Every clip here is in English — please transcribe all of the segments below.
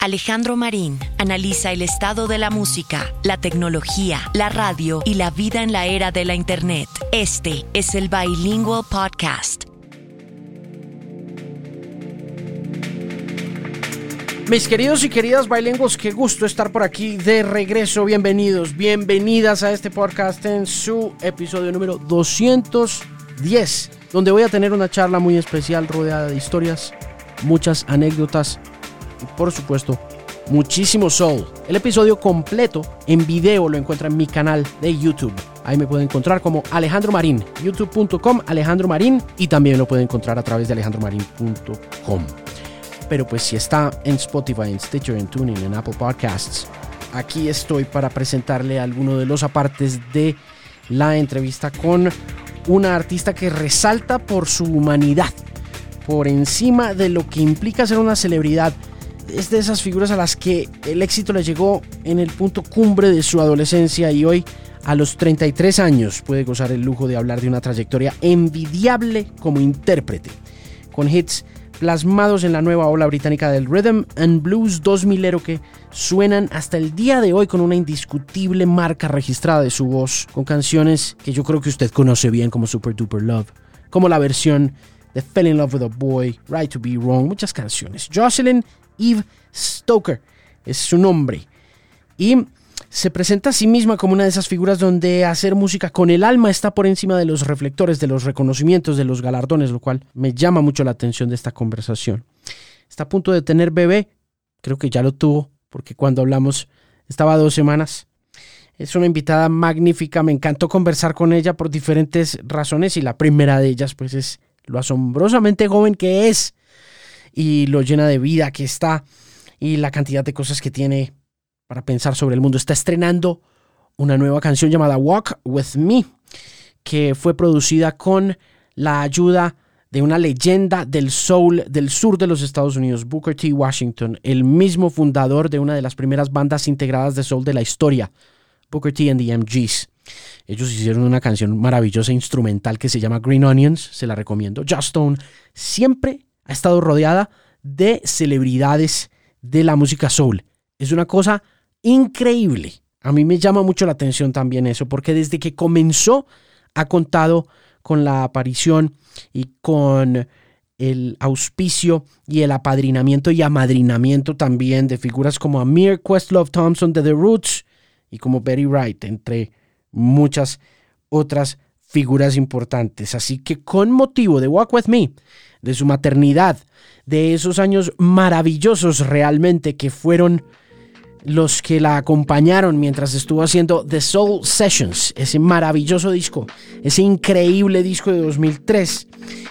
Alejandro Marín analiza el estado de la música, la tecnología, la radio y la vida en la era de la Internet. Este es el Bilingual Podcast. Mis queridos y queridas bilingües, qué gusto estar por aquí de regreso. Bienvenidos, bienvenidas a este podcast en su episodio número 210, donde voy a tener una charla muy especial rodeada de historias, muchas anécdotas y por supuesto muchísimo soul. El episodio completo en video lo encuentra en mi canal de YouTube. Ahí me pueden encontrar como Alejandro Marín, youtube.com Alejandro Marín y también lo pueden encontrar a través de alejandromarin.com. Pero pues si está en Spotify, en Stitcher, en Tuning, en Apple Podcasts, aquí estoy para presentarle alguno de los apartes de la entrevista con una artista que resalta por su humanidad, por encima de lo que implica ser una celebridad es de esas figuras a las que el éxito le llegó en el punto cumbre de su adolescencia y hoy a los 33 años puede gozar el lujo de hablar de una trayectoria envidiable como intérprete, con hits plasmados en la nueva ola británica del Rhythm and Blues 2000 que suenan hasta el día de hoy con una indiscutible marca registrada de su voz, con canciones que yo creo que usted conoce bien como Super Duper Love, como la versión de Fell in Love with a Boy, Right to Be Wrong, muchas canciones. Jocelyn Eve Stoker, es su nombre. Y se presenta a sí misma como una de esas figuras donde hacer música con el alma está por encima de los reflectores, de los reconocimientos, de los galardones, lo cual me llama mucho la atención de esta conversación. Está a punto de tener bebé, creo que ya lo tuvo, porque cuando hablamos estaba dos semanas. Es una invitada magnífica, me encantó conversar con ella por diferentes razones y la primera de ellas pues es lo asombrosamente joven que es y lo llena de vida que está y la cantidad de cosas que tiene para pensar sobre el mundo. Está estrenando una nueva canción llamada Walk With Me, que fue producida con la ayuda de una leyenda del soul del sur de los Estados Unidos, Booker T. Washington, el mismo fundador de una de las primeras bandas integradas de soul de la historia, Booker T. and the MGs. Ellos hicieron una canción maravillosa instrumental que se llama Green Onions, se la recomiendo. Just Stone siempre ha estado rodeada de celebridades de la música soul. Es una cosa increíble. A mí me llama mucho la atención también eso, porque desde que comenzó ha contado con la aparición y con el auspicio y el apadrinamiento y amadrinamiento también de figuras como Amir Questlove Thompson de The Roots y como Betty Wright, entre muchas otras figuras importantes. Así que con motivo de Walk With Me, de su maternidad, de esos años maravillosos realmente que fueron los que la acompañaron mientras estuvo haciendo The Soul Sessions, ese maravilloso disco, ese increíble disco de 2003.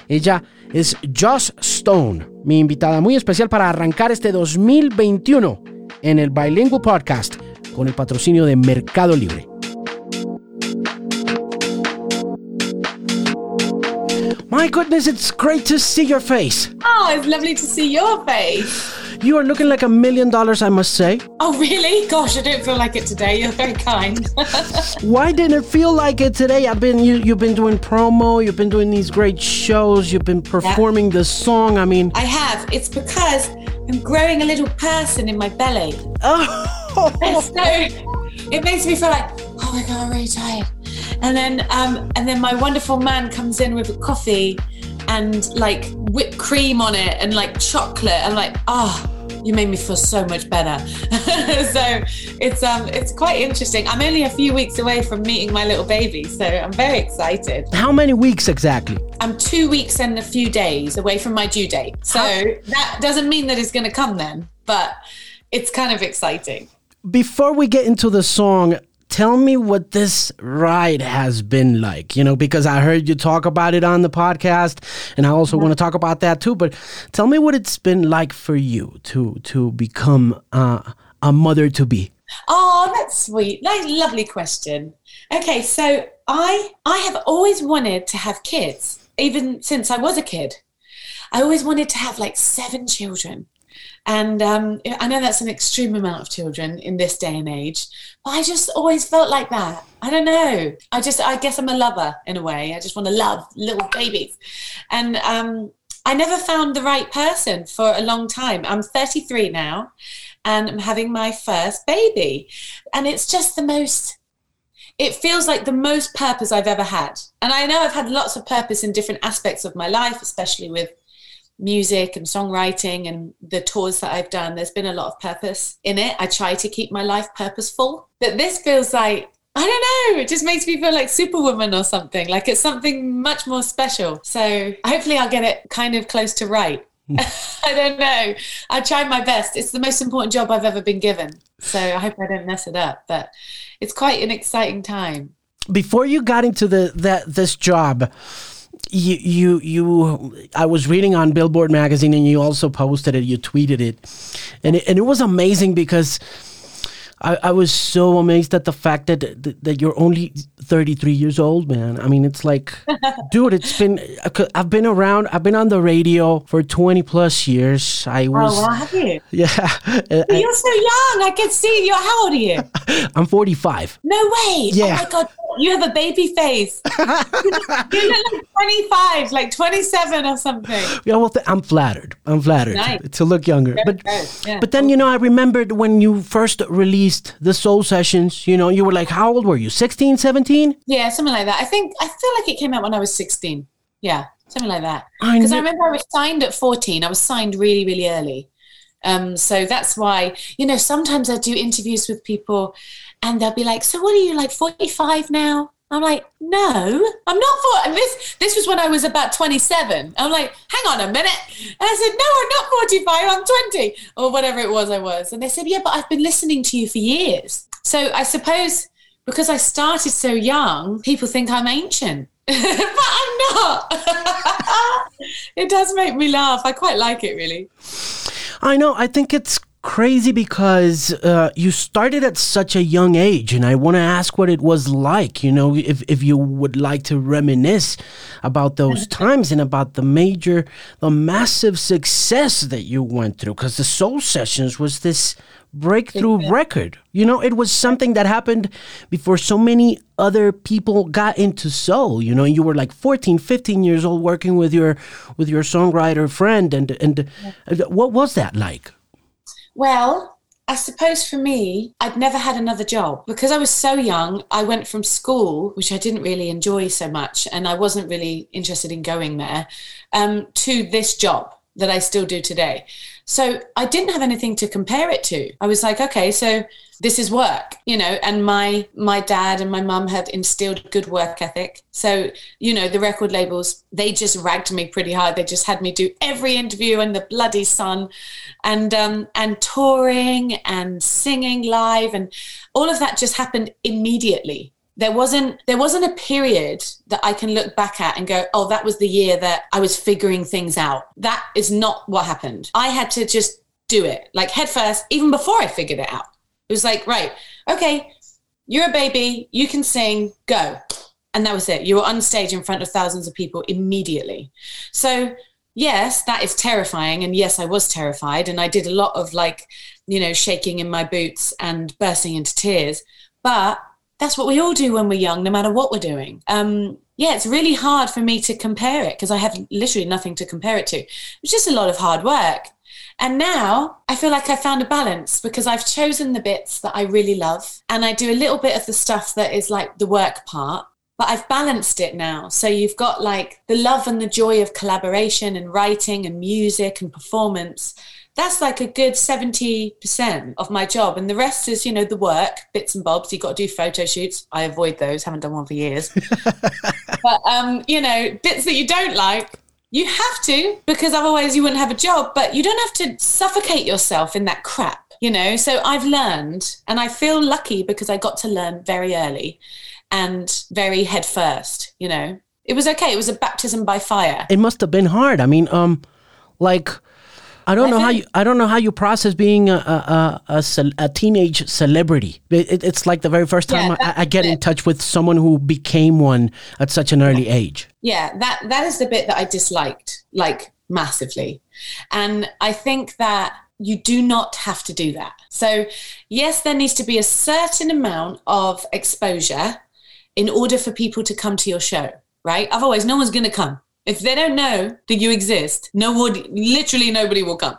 Ella es Joss Stone, mi invitada muy especial para arrancar este 2021 en el Bilingual Podcast con el patrocinio de Mercado Libre. My goodness, it's great to see your face. Oh, it's lovely to see your face. You are looking like a million dollars, I must say. Oh, really? Gosh, I don't feel like it today. You're very kind. Why didn't it feel like it today? I've been you, you've been doing promo, you've been doing these great shows, you've been performing yeah. the song. I mean, I have. It's because I'm growing a little person in my belly. Oh, and so it makes me feel like, oh my god, I'm really tired and then um, and then my wonderful man comes in with a coffee and like whipped cream on it and like chocolate. I'm like, oh, you made me feel so much better. so it's um it's quite interesting. I'm only a few weeks away from meeting my little baby, so I'm very excited. How many weeks exactly? I'm two weeks and a few days away from my due date. So How? that doesn't mean that it's gonna come then, but it's kind of exciting. Before we get into the song, tell me what this ride has been like, you know, because I heard you talk about it on the podcast and I also want to talk about that too, but tell me what it's been like for you to to become uh, a mother to be. Oh, that's sweet. Nice lovely question. Okay, so I I have always wanted to have kids even since I was a kid. I always wanted to have like seven children. And um, I know that's an extreme amount of children in this day and age, but I just always felt like that. I don't know. I just, I guess I'm a lover in a way. I just want to love little babies. And um, I never found the right person for a long time. I'm 33 now, and I'm having my first baby. And it's just the most it feels like the most purpose I've ever had. And I know I've had lots of purpose in different aspects of my life, especially with music and songwriting and the tours that I've done. There's been a lot of purpose in it. I try to keep my life purposeful. But this feels like, I don't know, it just makes me feel like Superwoman or something. Like it's something much more special. So hopefully I'll get it kind of close to right. Hmm. I don't know. I tried my best. It's the most important job I've ever been given. So I hope I don't mess it up. But it's quite an exciting time. Before you got into the that this job, you you you I was reading on Billboard magazine and you also posted it, you tweeted it. And it, and it was amazing because I, I was so amazed at the fact that, that, that you're only 33 years old, man. I mean, it's like, dude, it's been I've been around. I've been on the radio for 20 plus years. I oh, was. Oh, well, have you? Yeah. you're so young. I can see you. How old are you? I'm 45. No way. Oh yeah. Oh my god, you have a baby face. you look like 25, like 27 or something. Yeah, well, th- I'm flattered. I'm flattered nice. to look younger. Very but yeah. but then you know, I remembered when you first released the Soul Sessions. You know, you were like, how old were you? 16, 17? Yeah, something like that. I think I feel like it came out when I was 16. Yeah, something like that. Because I, I remember I was signed at 14. I was signed really, really early. Um, so that's why, you know, sometimes I do interviews with people and they'll be like, "So what are you like 45 now?" I'm like, "No, I'm not for this this was when I was about 27." I'm like, "Hang on a minute." And I said, "No, I'm not 45, I'm 20." Or whatever it was I was. And they said, "Yeah, but I've been listening to you for years." So I suppose because I started so young, people think I'm ancient. but I'm not. it does make me laugh. I quite like it really. I know. I think it's crazy because uh, you started at such a young age and i want to ask what it was like you know if, if you would like to reminisce about those times and about the major the massive success that you went through because the soul sessions was this breakthrough record. You know it was something that happened before so many other people got into soul you know you were like 14 15 years old working with your with your songwriter friend and and what was that like well, I suppose for me, I'd never had another job because I was so young. I went from school, which I didn't really enjoy so much, and I wasn't really interested in going there, um, to this job that I still do today. So I didn't have anything to compare it to. I was like, okay, so this is work, you know, and my my dad and my mum had instilled good work ethic. So, you know, the record labels, they just ragged me pretty hard. They just had me do every interview in the bloody sun and um and touring and singing live and all of that just happened immediately there wasn't there wasn't a period that I can look back at and go, oh, that was the year that I was figuring things out. That is not what happened. I had to just do it, like head first, even before I figured it out. It was like, right, okay, you're a baby, you can sing, go. And that was it. You were on stage in front of thousands of people immediately. So yes, that is terrifying. And yes, I was terrified. And I did a lot of like, you know, shaking in my boots and bursting into tears. But that's what we all do when we're young, no matter what we're doing. Um, yeah, it's really hard for me to compare it because I have literally nothing to compare it to. It's just a lot of hard work. And now I feel like I found a balance because I've chosen the bits that I really love and I do a little bit of the stuff that is like the work part. But I've balanced it now. So you've got like the love and the joy of collaboration and writing and music and performance that's like a good 70% of my job. And the rest is, you know, the work, bits and bobs. You've got to do photo shoots. I avoid those, haven't done one for years. but, um, you know, bits that you don't like, you have to because otherwise you wouldn't have a job. But you don't have to suffocate yourself in that crap, you know? So I've learned and I feel lucky because I got to learn very early and very head first, you know? It was okay. It was a baptism by fire. It must have been hard. I mean, um, like I don't know how you. I don't know how you process being a a, a, a, a teenage celebrity. It, it's like the very first time yeah, I, I, get in touch with someone who became one at such an early age. Yeah, that that is the bit that I disliked, like massively, and I think that you do not have to do that. So, yes, there needs to be a certain amount of exposure in order for people to come to your show, right? Otherwise, no one's going to come If they don't know that you exist, no one, literally nobody will come.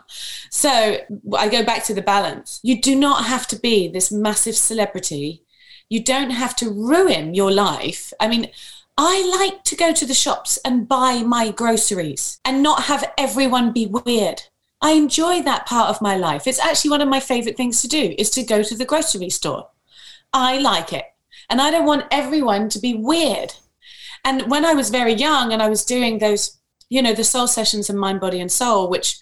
So I go back to the balance. You do not have to be this massive celebrity. You don't have to ruin your life. I mean, I like to go to the shops and buy my groceries and not have everyone be weird. I enjoy that part of my life. It's actually one of my favorite things to do is to go to the grocery store. I like it. And I don't want everyone to be weird. And when I was very young and I was doing those, you know, the soul sessions and mind, body, and soul, which,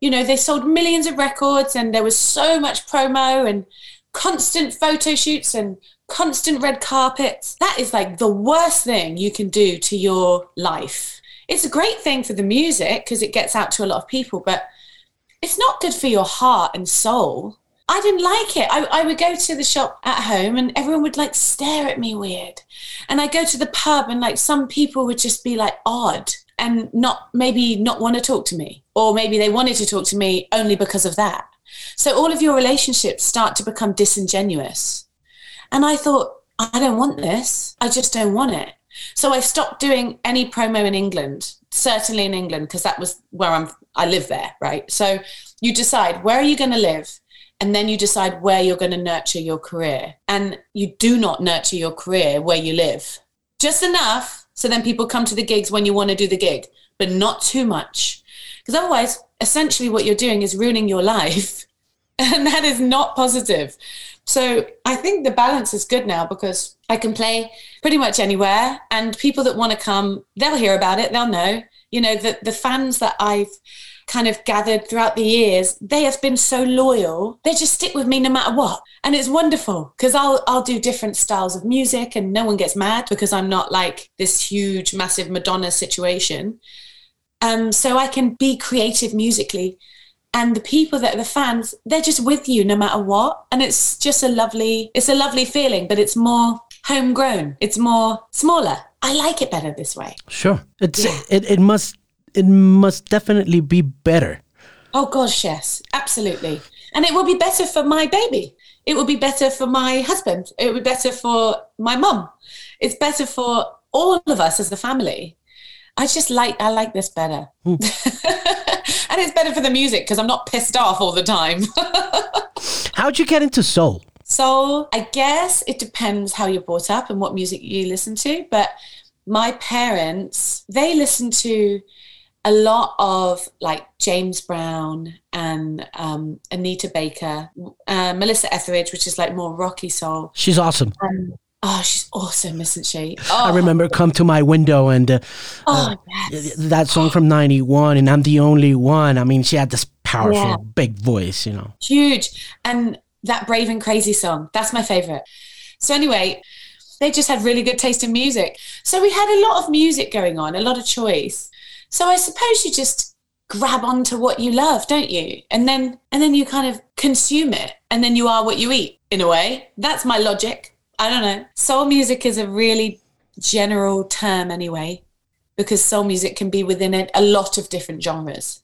you know, they sold millions of records and there was so much promo and constant photo shoots and constant red carpets. That is like the worst thing you can do to your life. It's a great thing for the music because it gets out to a lot of people, but it's not good for your heart and soul. I didn't like it. I, I would go to the shop at home and everyone would like stare at me weird. And I go to the pub and like some people would just be like odd and not maybe not want to talk to me. Or maybe they wanted to talk to me only because of that. So all of your relationships start to become disingenuous. And I thought, I don't want this. I just don't want it. So I stopped doing any promo in England, certainly in England, because that was where I'm I live there, right? So you decide where are you going to live? And then you decide where you're going to nurture your career. And you do not nurture your career where you live. Just enough so then people come to the gigs when you want to do the gig, but not too much. Because otherwise, essentially what you're doing is ruining your life. And that is not positive. So I think the balance is good now because I can play pretty much anywhere and people that want to come, they'll hear about it, they'll know. You know, the, the fans that I've kind of gathered throughout the years, they have been so loyal. They just stick with me no matter what. And it's wonderful because I'll I'll do different styles of music and no one gets mad because I'm not like this huge, massive Madonna situation. Um, so I can be creative musically. And the people that are the fans, they're just with you no matter what. And it's just a lovely, it's a lovely feeling, but it's more homegrown. It's more smaller. I like it better this way. Sure. It's yeah. it, it must it must definitely be better. Oh gosh, yes, absolutely. And it will be better for my baby. It will be better for my husband. It will be better for my mum. It's better for all of us as the family. I just like I like this better. Hmm. and it's better for the music because I'm not pissed off all the time. How'd you get into soul? Soul, I guess it depends how you're brought up and what music you listen to. But my parents, they listen to a lot of like James Brown and um, Anita Baker, uh, Melissa Etheridge, which is like more rocky soul. She's awesome. Um, oh, she's awesome, isn't she? Oh. I remember "Come to My Window" and uh, oh, uh, that song from '91, and I'm the only one. I mean, she had this powerful, yeah. big voice, you know, huge, and that "Brave and Crazy" song. That's my favorite. So anyway, they just had really good taste in music. So we had a lot of music going on, a lot of choice so I suppose you just grab onto what you love, don't you? And then and then you kind of consume it and then you are what you eat in a way. That's my logic. I don't know. Soul music is a really general term anyway because soul music can be within it a lot of different genres.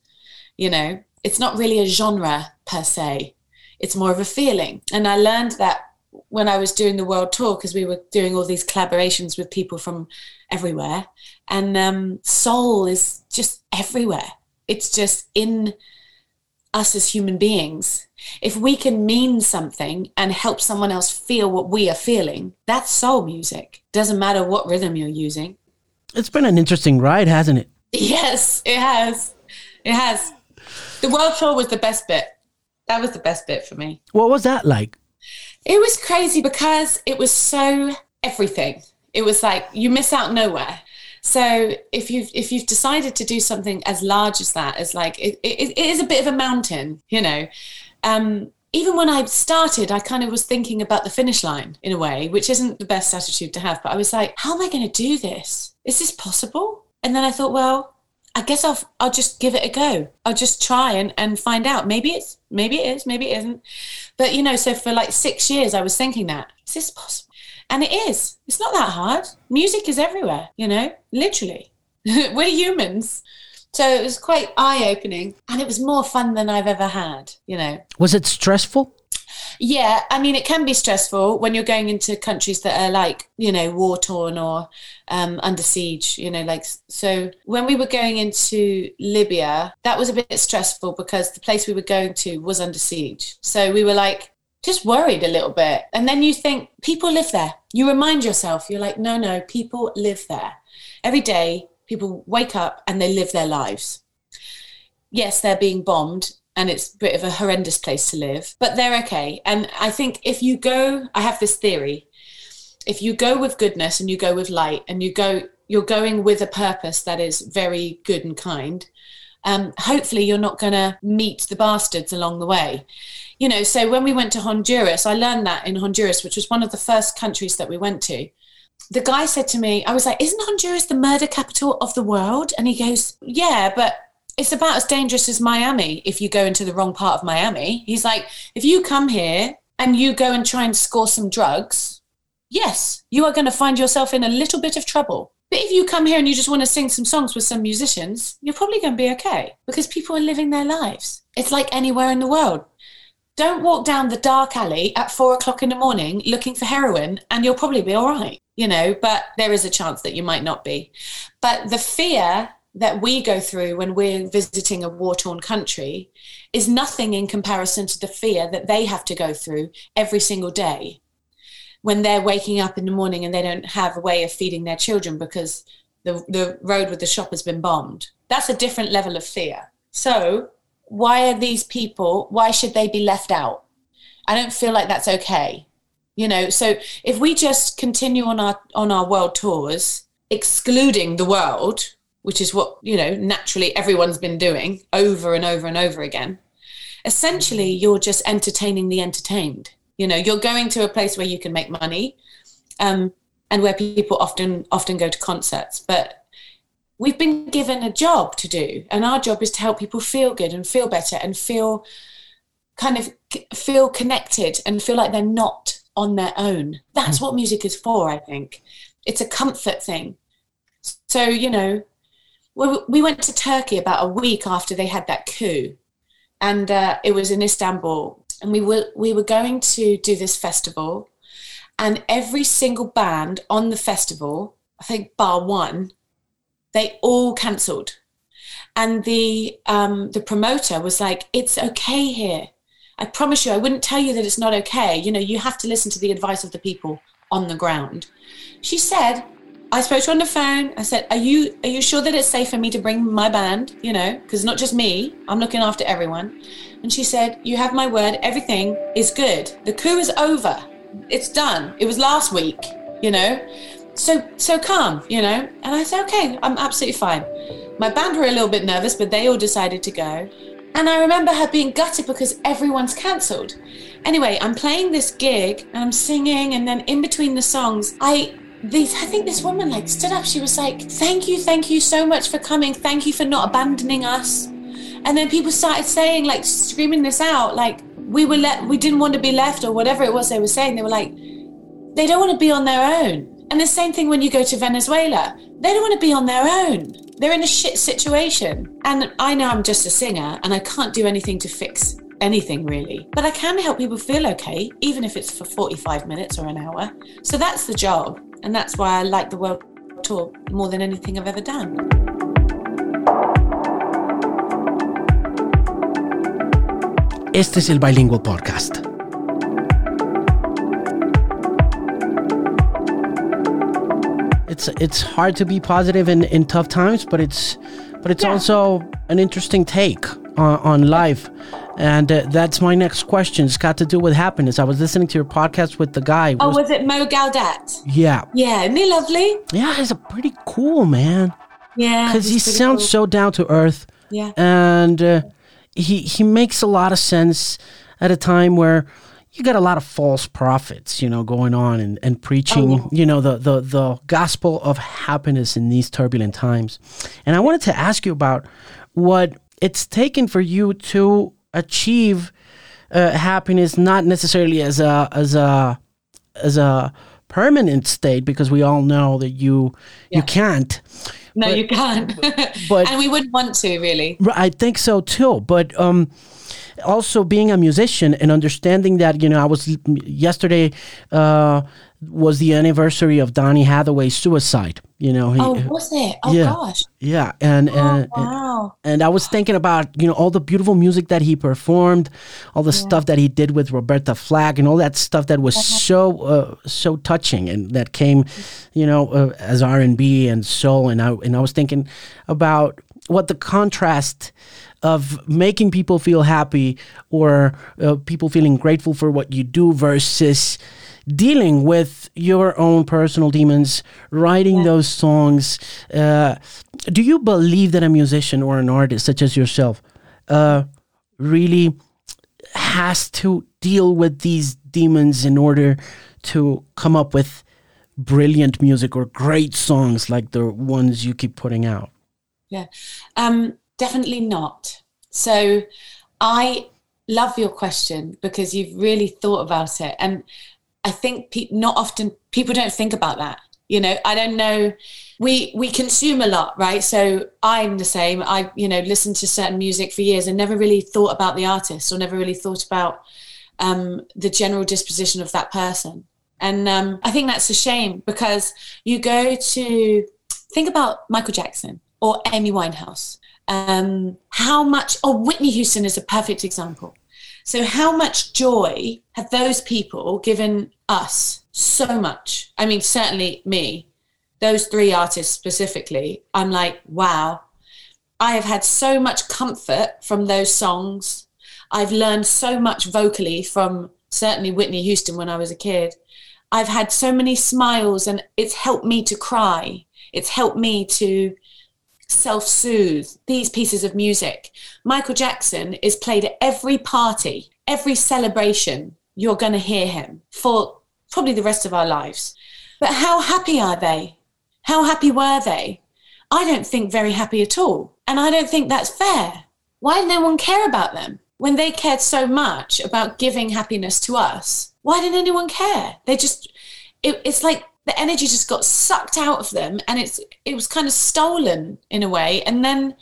You know, it's not really a genre per se. It's more of a feeling. And I learned that when I was doing the world tour because we were doing all these collaborations with people from everywhere and um, soul is just everywhere. It's just in us as human beings. If we can mean something and help someone else feel what we are feeling, that's soul music. Doesn't matter what rhythm you're using. It's been an interesting ride, hasn't it? Yes, it has. It has. The world tour was the best bit. That was the best bit for me. What was that like? It was crazy because it was so everything. It was like you miss out nowhere. So if you've if you've decided to do something as large as that, as like it, it, it is a bit of a mountain, you know. Um, even when I started, I kind of was thinking about the finish line in a way, which isn't the best attitude to have. But I was like, how am I going to do this? Is this possible? And then I thought, well, I guess I'll I'll just give it a go. I'll just try and, and find out. Maybe it's maybe it is, maybe it isn't. But you know, so for like six years I was thinking that, is this possible? And it is. It's not that hard. Music is everywhere, you know, literally. We're humans. So it was quite eye opening and it was more fun than I've ever had, you know. Was it stressful? Yeah, I mean, it can be stressful when you're going into countries that are like, you know, war torn or um, under siege, you know, like, so when we were going into Libya, that was a bit stressful because the place we were going to was under siege. So we were like, just worried a little bit. And then you think, people live there. You remind yourself, you're like, no, no, people live there. Every day, people wake up and they live their lives. Yes, they're being bombed and it's a bit of a horrendous place to live, but they're okay. And I think if you go, I have this theory if you go with goodness and you go with light and you go, you're going with a purpose that is very good and kind. Um, hopefully, you're not going to meet the bastards along the way. You know, so when we went to Honduras, I learned that in Honduras, which was one of the first countries that we went to the guy said to me, I was like, Isn't Honduras the murder capital of the world? And he goes, Yeah, but it's about as dangerous as Miami if you go into the wrong part of Miami. He's like, If you come here and you go and try and score some drugs, yes, you are going to find yourself in a little bit of trouble. But if you come here and you just want to sing some songs with some musicians, you're probably going to be okay because people are living their lives. It's like anywhere in the world. Don't walk down the dark alley at four o'clock in the morning looking for heroin and you'll probably be all right you know, but there is a chance that you might not be. But the fear that we go through when we're visiting a war torn country is nothing in comparison to the fear that they have to go through every single day when they're waking up in the morning and they don't have a way of feeding their children because the, the road with the shop has been bombed. That's a different level of fear. So, why are these people, why should they be left out? I don't feel like that's okay you know so if we just continue on our on our world tours excluding the world which is what you know naturally everyone's been doing over and over and over again essentially you're just entertaining the entertained you know you're going to a place where you can make money um, and where people often often go to concerts but we've been given a job to do and our job is to help people feel good and feel better and feel kind of feel connected and feel like they're not on their own. That's what music is for, I think. It's a comfort thing. So, you know, we went to Turkey about a week after they had that coup, and uh, it was in Istanbul. And we were we were going to do this festival, and every single band on the festival, I think bar one, they all cancelled. And the um, the promoter was like, "It's okay here. I promise you, I wouldn't tell you that it's not okay. You know, you have to listen to the advice of the people on the ground. She said, I spoke to her on the phone. I said, "Are you are you sure that it's safe for me to bring my band? You know, because not just me. I'm looking after everyone." And she said, "You have my word. Everything is good. The coup is over. It's done. It was last week. You know, so so calm. You know." And I said, "Okay, I'm absolutely fine." My band were a little bit nervous, but they all decided to go. And I remember her being gutted because everyone's cancelled. Anyway, I'm playing this gig and I'm singing, and then in between the songs, I these I think this woman like stood up. She was like, "Thank you, thank you so much for coming. Thank you for not abandoning us." And then people started saying, like, screaming this out, like we were let, we didn't want to be left, or whatever it was they were saying. They were like, they don't want to be on their own. And the same thing when you go to Venezuela, they don't want to be on their own. They're in a shit situation. And I know I'm just a singer and I can't do anything to fix anything really. But I can help people feel okay, even if it's for 45 minutes or an hour. So that's the job. And that's why I like the world tour more than anything I've ever done. Este es el Bilingual Podcast. it's it's hard to be positive in, in tough times, but it's but it's yeah. also an interesting take on, on life. And uh, that's my next question. It's got to do with happiness. I was listening to your podcast with the guy. Oh, was, was it Mo Gawdat? Yeah. Yeah, isn't he lovely? Yeah, he's a pretty cool man. Yeah, because he sounds cool. so down to earth. Yeah, and uh, he he makes a lot of sense at a time where you got a lot of false prophets, you know, going on and, and preaching, oh. you know, the, the, the gospel of happiness in these turbulent times. And I wanted to ask you about what it's taken for you to achieve uh, happiness, not necessarily as a, as a, as a permanent state, because we all know that you, yeah. you can't. No, but, you can't. but, and we wouldn't want to really. I think so too. But, um, also being a musician and understanding that you know I was yesterday uh, was the anniversary of Donny Hathaway's suicide. You know, he, oh, was it? Oh yeah, gosh, yeah, and oh, and, wow. and I was thinking about you know all the beautiful music that he performed, all the yeah. stuff that he did with Roberta Flack, and all that stuff that was uh-huh. so uh, so touching, and that came, you know, uh, as R and B and soul, and I and I was thinking about what the contrast of making people feel happy or uh, people feeling grateful for what you do versus dealing with your own personal demons, writing yeah. those songs. Uh, do you believe that a musician or an artist such as yourself uh, really has to deal with these demons in order to come up with brilliant music or great songs like the ones you keep putting out? Yeah, um, definitely not. So I love your question because you've really thought about it. And I think pe- not often people don't think about that. You know, I don't know. We we consume a lot, right? So I'm the same. I you know listened to certain music for years and never really thought about the artist or never really thought about um, the general disposition of that person. And um, I think that's a shame because you go to think about Michael Jackson or Amy Winehouse. Um, how much? Oh, Whitney Houston is a perfect example. So, how much joy have those people given us? So much. I mean, certainly me, those three artists specifically, I'm like, wow, I have had so much comfort from those songs. I've learned so much vocally from certainly Whitney Houston when I was a kid. I've had so many smiles and it's helped me to cry. It's helped me to self soothe these pieces of music. Michael Jackson is played at every party, every celebration. You're going to hear him for probably the rest of our lives. But how happy are they? How happy were they? I don't think very happy at all. And I don't think that's fair. Why did no one care about them? When they cared so much about giving happiness to us, why didn't anyone care? They just, it, it's like the energy just got sucked out of them and it's it was kind of stolen in a way and then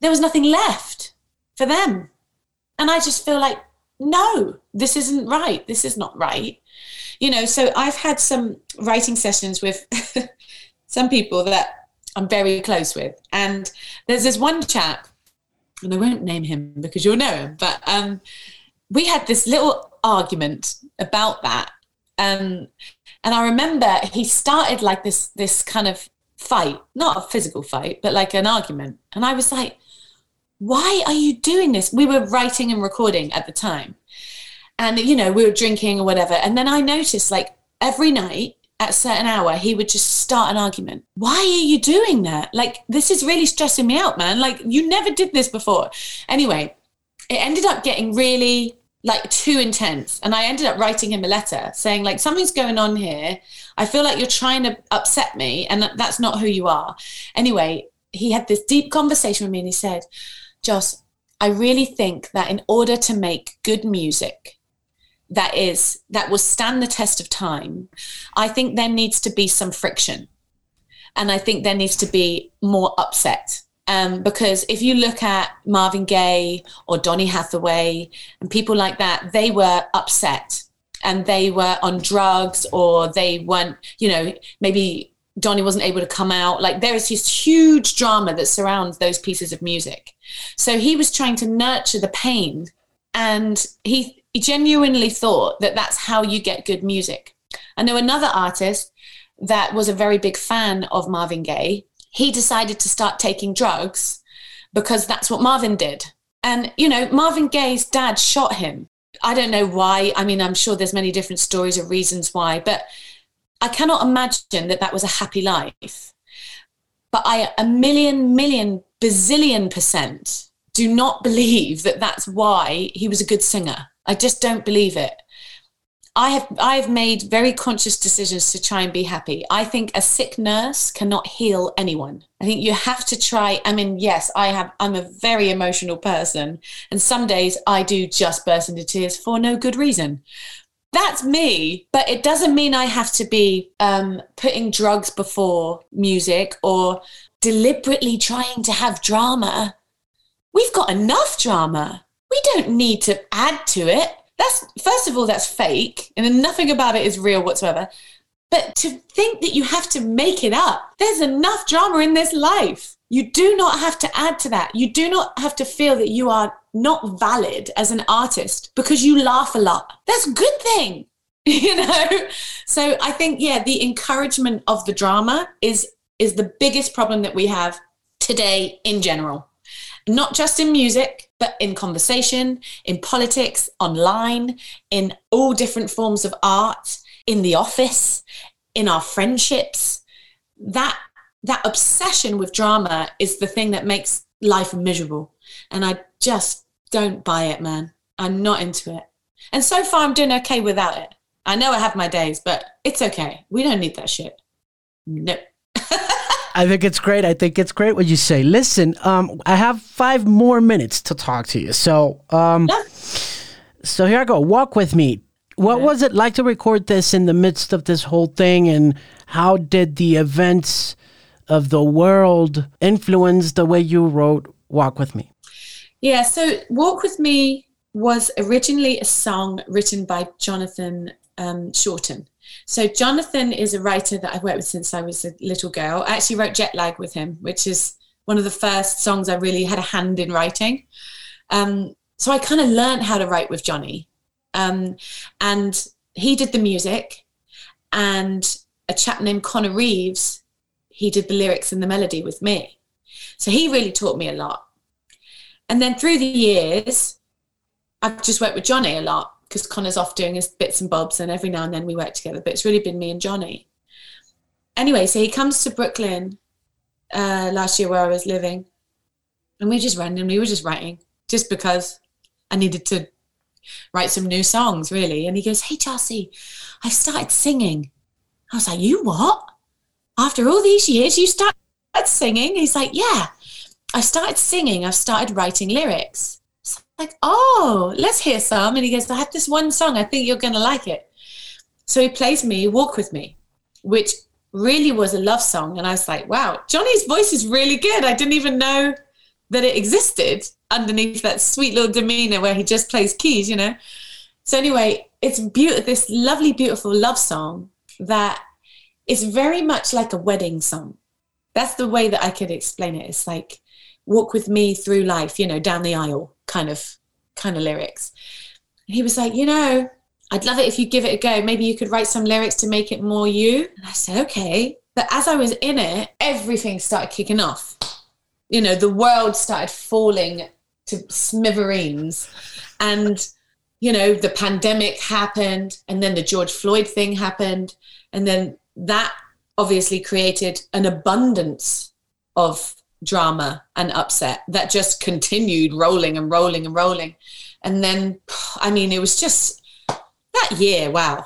there was nothing left for them. And i just feel like no this isn't right. This is not right. You know so i've had some writing sessions with some people that i'm very close with and there's this one chap and i won't name him because you'll know him but um we had this little argument about that um and I remember he started like this this kind of fight, not a physical fight, but like an argument. And I was like, why are you doing this? We were writing and recording at the time. And you know, we were drinking or whatever. And then I noticed like every night at a certain hour, he would just start an argument. Why are you doing that? Like, this is really stressing me out, man. Like, you never did this before. Anyway, it ended up getting really like too intense. And i ended up writing him a letter saying like something's going on here. I feel like you're trying to upset me and that's not who you are. Anyway he had this deep conversation with me and he said joss i really think that in order to make good music that is that will stand the test of time i think there needs to be some friction. And i think there needs to be more upset um, because if you look at Marvin Gaye or Donny Hathaway and people like that, they were upset and they were on drugs or they weren't, you know, maybe Donny wasn't able to come out. Like there is this huge drama that surrounds those pieces of music. So he was trying to nurture the pain and he, he genuinely thought that that's how you get good music. I know another artist that was a very big fan of Marvin Gaye he decided to start taking drugs because that's what Marvin did. And, you know, Marvin Gaye's dad shot him. I don't know why. I mean, I'm sure there's many different stories or reasons why, but I cannot imagine that that was a happy life. But I, a million, million, bazillion percent do not believe that that's why he was a good singer. I just don't believe it. I have I've made very conscious decisions to try and be happy. I think a sick nurse cannot heal anyone. I think you have to try. I mean, yes, I have. I'm a very emotional person, and some days I do just burst into tears for no good reason. That's me, but it doesn't mean I have to be um, putting drugs before music or deliberately trying to have drama. We've got enough drama. We we don't need to add to it. That's first of all, that's fake, and then nothing about it is real whatsoever. But to think that you have to make it up, there's enough drama in this life. You do not have to add to that. You do not have to feel that you are not valid as an artist because you laugh a lot. That's a good thing, you know? So I think, yeah, the encouragement of the drama is is the biggest problem that we have today in general. Not just in music, but in conversation, in politics, online, in all different forms of art, in the office, in our friendships. That that obsession with drama is the thing that makes life miserable. And I just don't buy it, man. I'm not into it. And so far, I'm doing okay without it. I know I have my days, but it's okay. We don't need that shit. Nope. I think it's great. I think it's great what you say. Listen, um, I have five more minutes to talk to you. So, um, yeah. so here I go. Walk with me. What was it like to record this in the midst of this whole thing, and how did the events of the world influence the way you wrote Walk with Me? Yeah, so Walk with Me was originally a song written by Jonathan um, Shorten. So Jonathan is a writer that I've worked with since I was a little girl. I actually wrote Jet Lag with him, which is one of the first songs I really had a hand in writing. Um, so I kind of learned how to write with Johnny. Um, and he did the music, and a chap named Connor Reeves, he did the lyrics and the melody with me. So he really taught me a lot. And then through the years, I've just worked with Johnny a lot because Connor's off doing his bits and bobs, and every now and then we work together. But it's really been me and Johnny. Anyway, so he comes to Brooklyn uh, last year where I was living, and we just randomly were just writing just because I needed to write some new songs, really. And he goes, "Hey, Chelsea, I've started singing." I was like, "You what? After all these years, you started singing?" He's like, "Yeah, I started singing. I've started writing lyrics." Like, oh, let's hear some. And he goes, I have this one song. I think you're going to like it. So he plays me Walk With Me, which really was a love song. And I was like, wow, Johnny's voice is really good. I didn't even know that it existed underneath that sweet little demeanor where he just plays keys, you know? So anyway, it's beautiful, this lovely, beautiful love song that is very much like a wedding song. That's the way that I could explain it. It's like walk with me through life, you know, down the aisle kind of kind of lyrics. And he was like, you know, I'd love it if you give it a go. Maybe you could write some lyrics to make it more you. And I said, okay. But as I was in it, everything started kicking off. You know, the world started falling to smithereens. And, you know, the pandemic happened, and then the George Floyd thing happened. And then that obviously created an abundance of drama and upset that just continued rolling and rolling and rolling. And then, I mean, it was just that year, wow,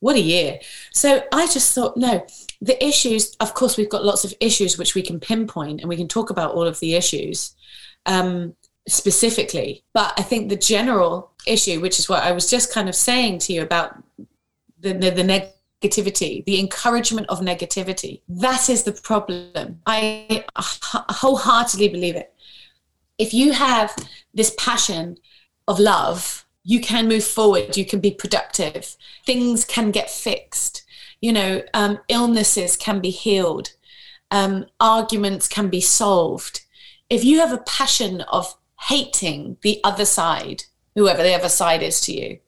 what a year. So I just thought, no, the issues, of course, we've got lots of issues which we can pinpoint and we can talk about all of the issues um, specifically. But I think the general issue, which is what I was just kind of saying to you about the, the, the negative negativity, the encouragement of negativity. That is the problem. I wholeheartedly believe it. If you have this passion of love, you can move forward, you can be productive, things can get fixed, you know, um, illnesses can be healed, um, arguments can be solved. If you have a passion of hating the other side, whoever the other side is to you,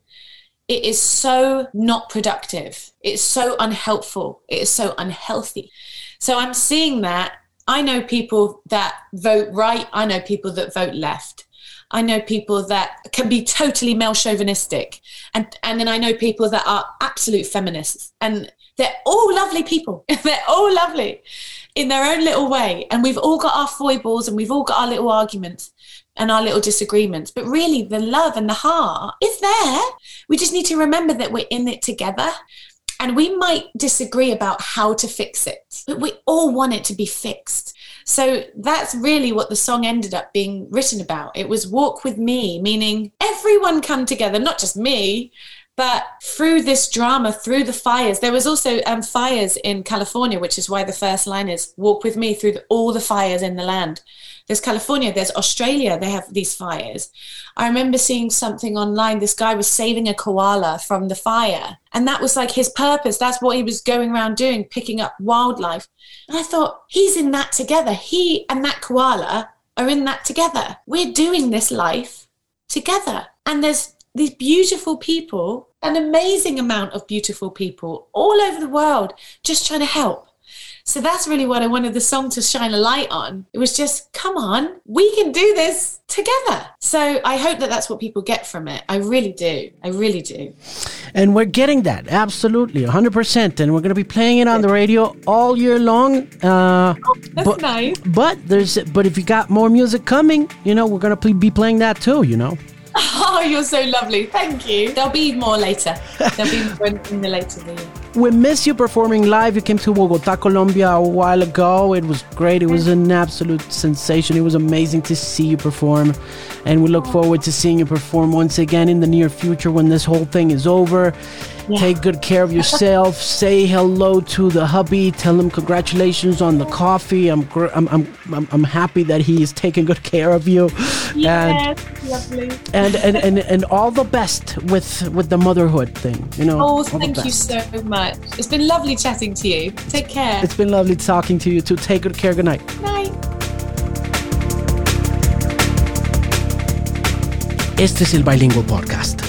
it is so not productive. It's so unhelpful. It is so unhealthy. So I'm seeing that. I know people that vote right. I know people that vote left. I know people that can be totally male chauvinistic. And, and then I know people that are absolute feminists. And they're all lovely people. they're all lovely in their own little way. And we've all got our foibles and we've all got our little arguments and our little disagreements. But really, the love and the heart is there. We just need to remember that we're in it together. And we might disagree about how to fix it, but we all want it to be fixed. So that's really what the song ended up being written about. It was walk with me, meaning everyone come together, not just me, But through this drama, through the fires, there was also um, fires in California, which is why the first line is "Walk with me through the, all the fires in the land." There's California, there's Australia. They have these fires. I remember seeing something online. This guy was saving a koala from the fire, and that was like his purpose. That's what he was going around doing, picking up wildlife. And I thought, he's in that together. He and that koala are in that together. We're doing this life together. And there's these beautiful people, an amazing amount of beautiful people all over the world just trying to help. So that's really what I wanted the song to shine a light on. It was just, come on, we can do this together. So I hope that that's what people get from it. I really do. I really do. And we're getting that, absolutely, 100%. And we're going to be playing it on the radio all year long. Uh, oh, that's but, nice. But, there's, but if you got more music coming, you know, we're going to be playing that too, you know. Oh, you're so lovely. Thank you. There'll be more later. There'll be more in the later. We miss you performing live. You came to Bogota, Colombia a while ago. It was great. It was an absolute sensation. It was amazing to see you perform. And we look forward to seeing you perform once again in the near future when this whole thing is over. Yeah. Take good care of yourself. Say hello to the hubby. Tell him congratulations on the coffee. I'm gr- I'm, I'm I'm happy that he is taking good care of you. Yes, and, lovely. And, and and and all the best with with the motherhood thing. You know. Oh, thank you so much. It's been lovely chatting to you. Take care. It's been lovely talking to you too. Take good care. Good night. Night. Este es el Bilingual Podcast.